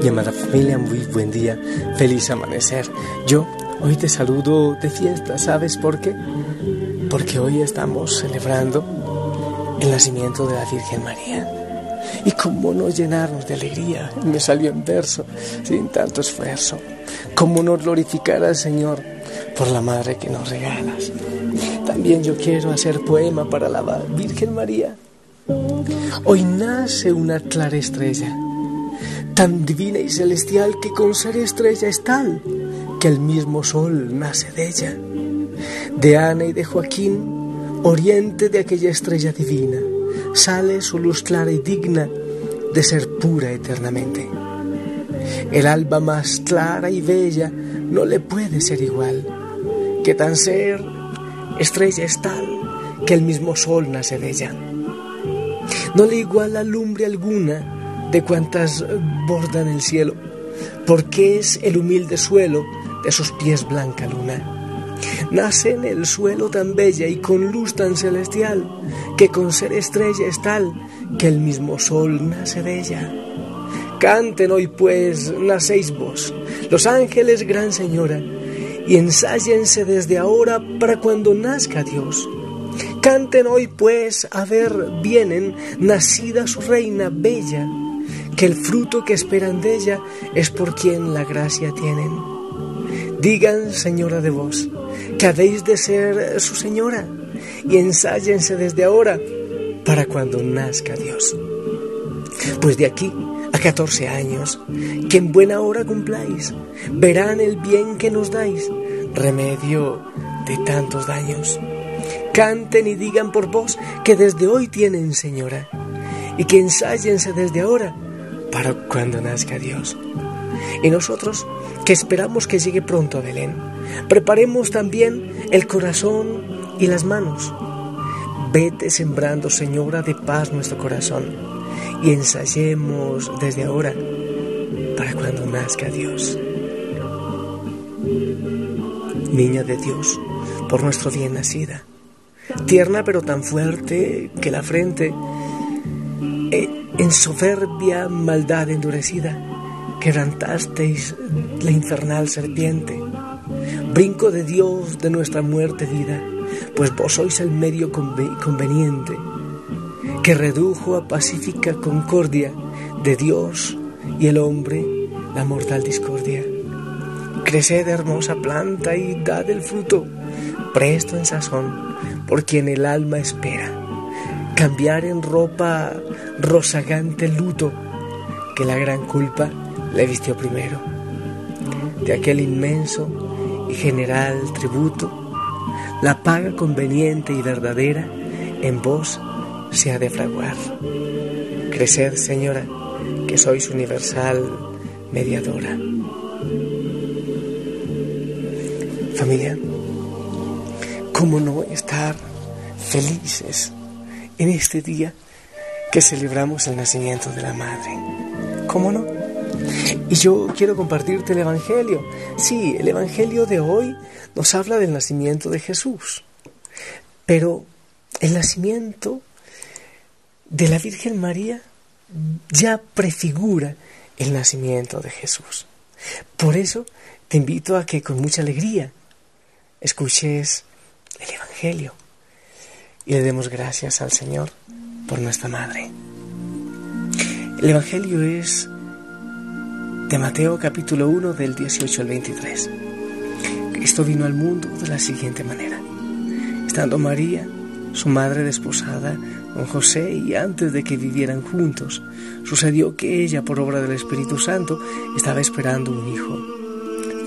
Mi amada familia, muy buen día, feliz amanecer. Yo hoy te saludo de fiesta, ¿sabes por qué? Porque hoy estamos celebrando el nacimiento de la Virgen María. Y cómo no llenarnos de alegría, me salió en verso, sin tanto esfuerzo. Cómo no glorificar al Señor por la madre que nos regalas. También yo quiero hacer poema para la Virgen María. Hoy nace una clara estrella tan divina y celestial que con ser estrella es tal que el mismo sol nace de ella. De Ana y de Joaquín, oriente de aquella estrella divina, sale su luz clara y digna de ser pura eternamente. El alba más clara y bella no le puede ser igual, que tan ser estrella es tal que el mismo sol nace de ella. No le iguala lumbre alguna de cuantas bordan el cielo, porque es el humilde suelo de sus pies blanca luna. Nace en el suelo tan bella y con luz tan celestial, que con ser estrella es tal que el mismo sol nace de ella. Canten hoy pues, nacéis vos, los ángeles gran señora, y ensáyense desde ahora para cuando nazca Dios. Canten hoy pues, a ver, vienen, nacida su reina bella, que el fruto que esperan de ella es por quien la gracia tienen. Digan, señora de vos, que habéis de ser su señora y ensáyense desde ahora para cuando nazca Dios. Pues de aquí a 14 años, que en buena hora cumpláis, verán el bien que nos dais, remedio de tantos daños. Canten y digan por vos que desde hoy tienen señora y que ensáyense desde ahora para cuando nazca Dios. Y nosotros, que esperamos que llegue pronto a Belén, preparemos también el corazón y las manos. Vete sembrando, Señora, de paz nuestro corazón y ensayemos desde ahora para cuando nazca Dios. Niña de Dios, por nuestro bien nacida, tierna pero tan fuerte que la frente eh, en soberbia maldad endurecida, quebrantasteis la infernal serpiente. Brinco de Dios de nuestra muerte vida, pues vos sois el medio conveniente que redujo a pacífica concordia de Dios y el hombre la mortal discordia. Creced hermosa planta y dad el fruto, presto en sazón, por quien el alma espera cambiar en ropa rozagante luto que la gran culpa le vistió primero. De aquel inmenso y general tributo, la paga conveniente y verdadera en vos se ha de fraguar. Creced, Señora, que sois universal mediadora. Familia, ¿cómo no estar felices? En este día que celebramos el nacimiento de la Madre. ¿Cómo no? Y yo quiero compartirte el Evangelio. Sí, el Evangelio de hoy nos habla del nacimiento de Jesús. Pero el nacimiento de la Virgen María ya prefigura el nacimiento de Jesús. Por eso te invito a que con mucha alegría escuches el Evangelio y le demos gracias al Señor por nuestra Madre. El Evangelio es de Mateo capítulo 1 del 18 al 23. Cristo vino al mundo de la siguiente manera. Estando María, su madre desposada, con José y antes de que vivieran juntos, sucedió que ella, por obra del Espíritu Santo, estaba esperando un hijo.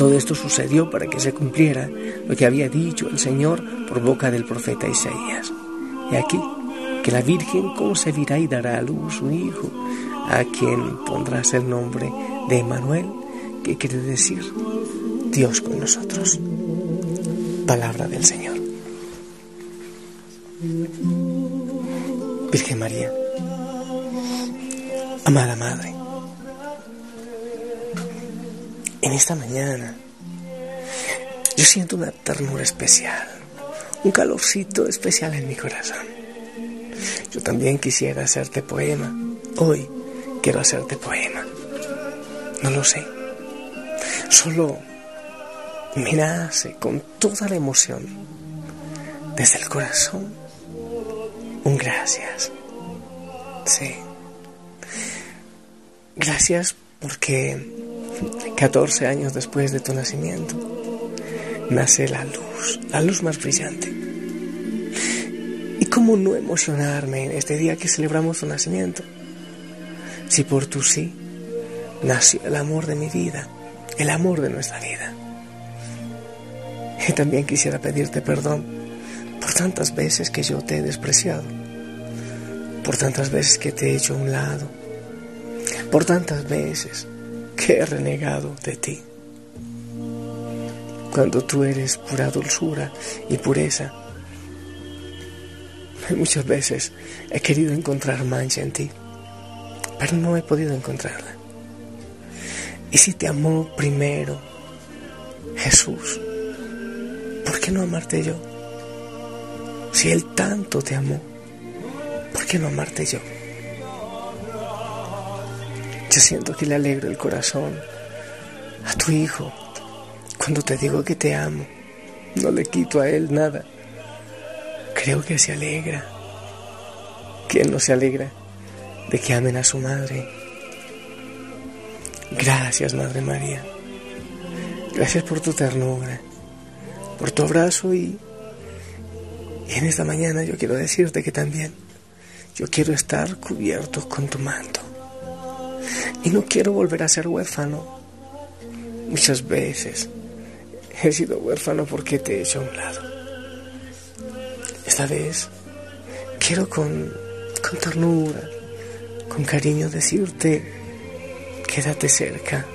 Todo esto sucedió para que se cumpliera lo que había dicho el Señor por boca del profeta Isaías. Y aquí que la Virgen concebirá y dará a luz un hijo, a quien pondrás el nombre de Emanuel, que quiere decir Dios con nosotros. Palabra del Señor. Virgen María, amada Madre, en esta mañana yo siento una ternura especial, un calorcito especial en mi corazón. Yo también quisiera hacerte poema. Hoy quiero hacerte poema. No lo sé. Solo me nace con toda la emoción, desde el corazón, un gracias. Sí. Gracias porque 14 años después de tu nacimiento nace la luz, la luz más brillante. ¿Y cómo no emocionarme en este día que celebramos tu nacimiento? Si por tu sí nació el amor de mi vida, el amor de nuestra vida. Y también quisiera pedirte perdón por tantas veces que yo te he despreciado, por tantas veces que te he hecho a un lado, por tantas veces que he renegado de ti. Cuando tú eres pura dulzura y pureza, muchas veces he querido encontrar mancha en ti, pero no he podido encontrarla. Y si te amó primero Jesús, ¿por qué no amarte yo? Si Él tanto te amó, ¿por qué no amarte yo? Yo siento que le alegro el corazón a tu hijo cuando te digo que te amo. No le quito a Él nada. Creo que se alegra. ¿Quién no se alegra de que amen a su madre? Gracias, Madre María. Gracias por tu ternura, por tu abrazo y, y en esta mañana yo quiero decirte que también yo quiero estar cubierto con tu manto. Y no quiero volver a ser huérfano. Muchas veces he sido huérfano porque te he hecho a un lado. Esta vez quiero con, con ternura, con cariño decirte, quédate cerca,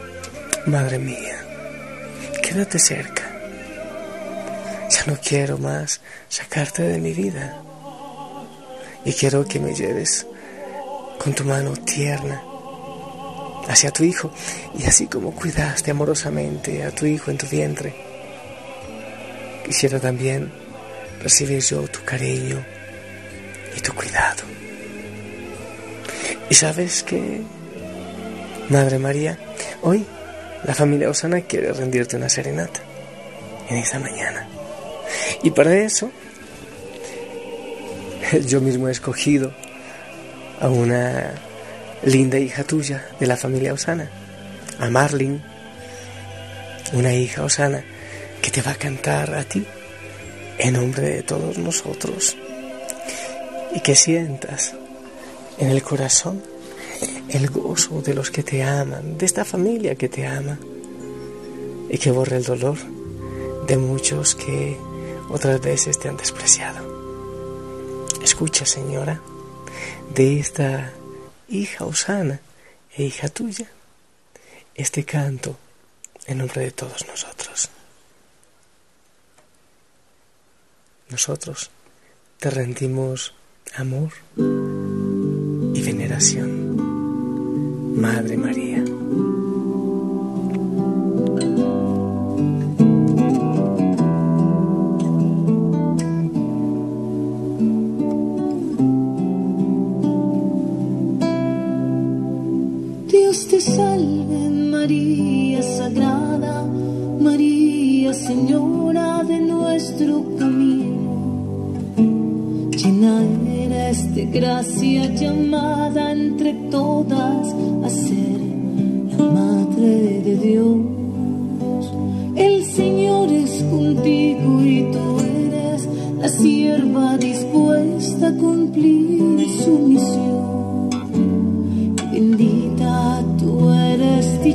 madre mía, quédate cerca. Ya no quiero más sacarte de mi vida y quiero que me lleves con tu mano tierna hacia tu hijo y así como cuidaste amorosamente a tu hijo en tu vientre, quisiera también recibir yo tu cariño y tu cuidado. Y sabes que, Madre María, hoy la familia Osana quiere rendirte una serenata en esta mañana. Y para eso, yo mismo he escogido a una linda hija tuya de la familia Osana, a Marlin, una hija Osana que te va a cantar a ti en nombre de todos nosotros y que sientas en el corazón el gozo de los que te aman, de esta familia que te ama y que borre el dolor de muchos que otras veces te han despreciado. Escucha, Señora, de esta hija Osana e hija tuya, este canto en nombre de todos nosotros. Nosotros te rendimos amor y veneración, Madre María. Señora de nuestro camino. Llena eres de gracia llamada entre todas a ser la Madre de Dios. El Señor es contigo y tú eres la sierva dispuesta a cumplir su misión.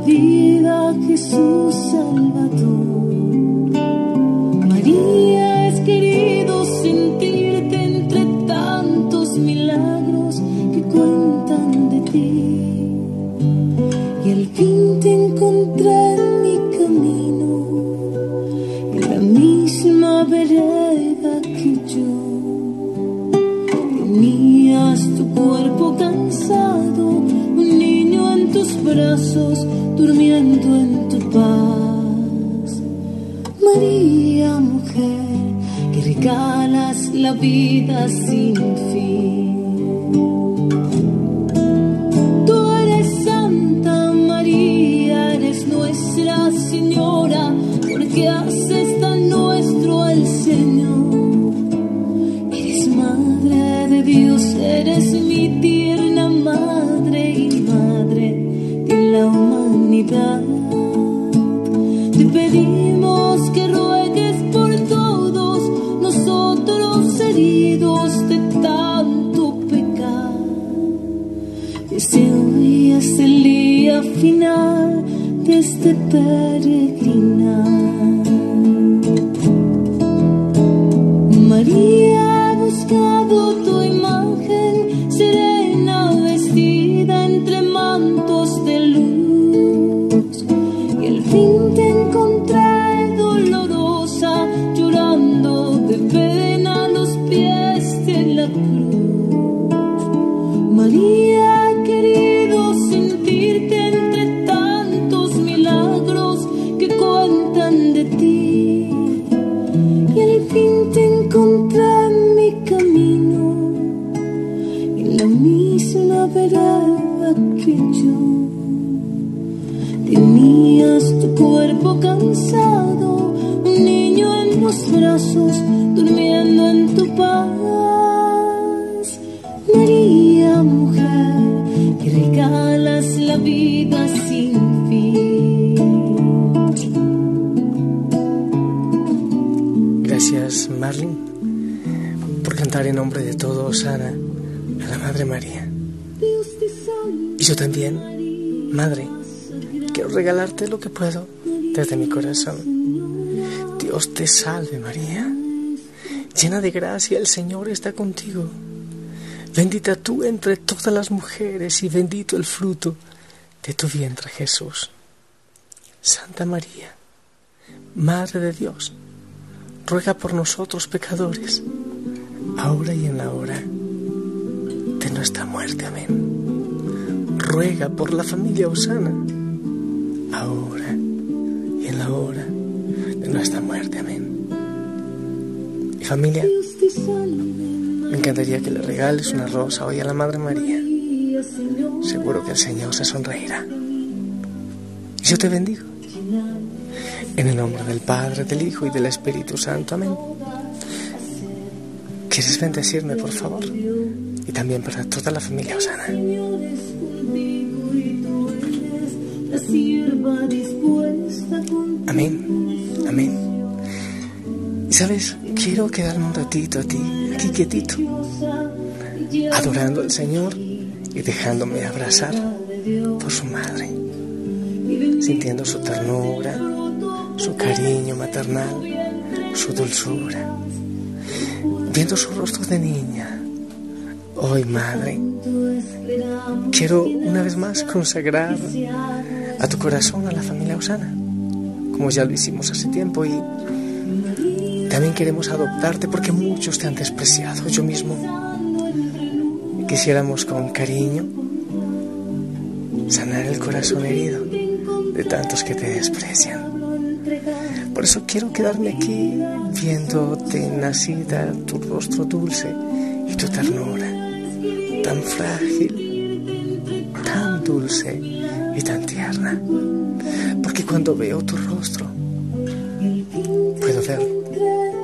Vida Jesús Salvador. Brazos, durmiendo en tu paz. María, mujer, que regalas la vida sin fin. Tú eres Santa María, eres nuestra Señora, porque haces Te pedimos que ruegues por todos nosotros heridos de tanto pecado. Desde hoy hasta el día final de este peregrinar. En nombre de todos, Ana, a la Madre María. Y yo también, Madre, quiero regalarte lo que puedo desde mi corazón. Dios te salve, María. Llena de gracia, el Señor está contigo. Bendita tú entre todas las mujeres y bendito el fruto de tu vientre, Jesús. Santa María, Madre de Dios, ruega por nosotros pecadores, ahora y en la hora de nuestra muerte. Amén. Ruega por la familia Osana, ahora y en la hora de nuestra muerte. Amén. Mi familia, me encantaría que le regales una rosa hoy a la Madre María. Seguro que el Señor se sonreirá. Y yo te bendigo. En el nombre del Padre, del Hijo y del Espíritu Santo. Amén. ¿Quieres bendecirme, por favor? Y también para toda la familia Osana. Amén. Amén. Y sabes, quiero quedarme un ratito a ti, aquí quietito, adorando al Señor y dejándome abrazar por su madre, sintiendo su ternura, su cariño maternal, su dulzura, viendo su rostro de niña. Hoy, Madre, quiero una vez más consagrar a tu corazón a la familia Osana, como ya lo hicimos hace tiempo y también queremos adoptarte porque muchos te han despreciado. Yo mismo quisiéramos con cariño sanar el corazón herido de tantos que te desprecian. Por eso quiero quedarme aquí viéndote nacida, tu rostro dulce y tu ternura, tan frágil, tan dulce y tan tierna. Porque cuando veo tu rostro, nacer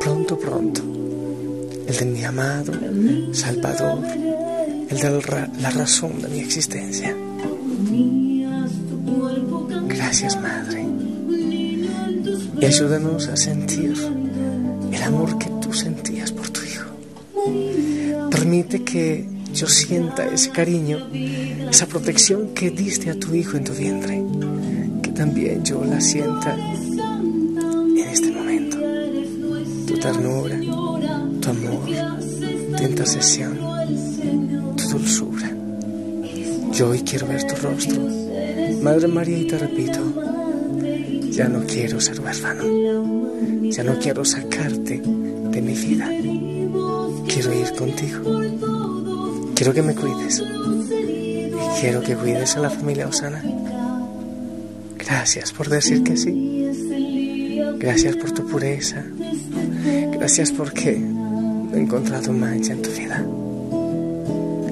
pronto, pronto. El de mi amado Salvador, el de la razón de mi existencia. Gracias, Madre. Y ayúdanos a sentir el amor que tú sentías por tu Hijo. Permite que yo sienta ese cariño, esa protección que diste a tu Hijo en tu vientre, que también yo la sienta en este momento. Tu ternura, tu amor, tu intercesión, tu dulzura. Yo hoy quiero ver tu rostro, Madre María, y te repito, ya no quiero ser huérfano, ya no quiero sacarte de mi vida, quiero ir contigo. Quiero que me cuides. Y quiero que cuides a la familia Osana. Gracias por decir que sí. Gracias por tu pureza. Gracias porque he encontrado mancha en tu vida.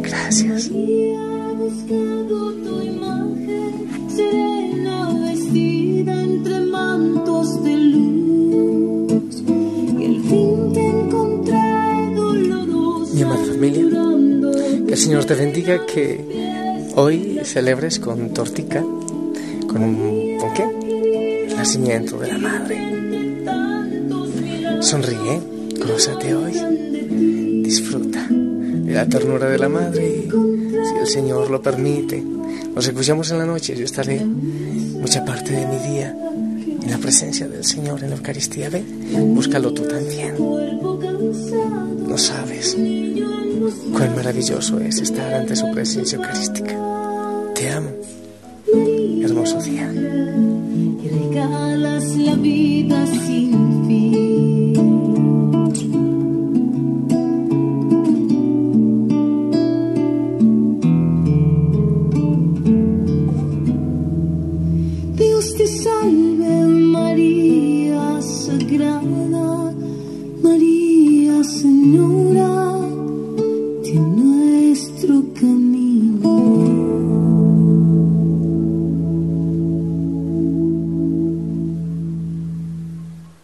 Gracias. Señor te bendiga que hoy celebres con tortica, con un ¿con qué? El nacimiento de la madre. Sonríe, gózate hoy, disfruta de la ternura de la madre si el Señor lo permite, nos escuchamos en la noche, yo estaré mucha parte de mi día en la presencia del Señor en la Eucaristía. Ven, búscalo tú también. No sabes Cuán maravilloso es estar ante su presencia eucarística. Te amo. Hermoso día. regalas la vida sin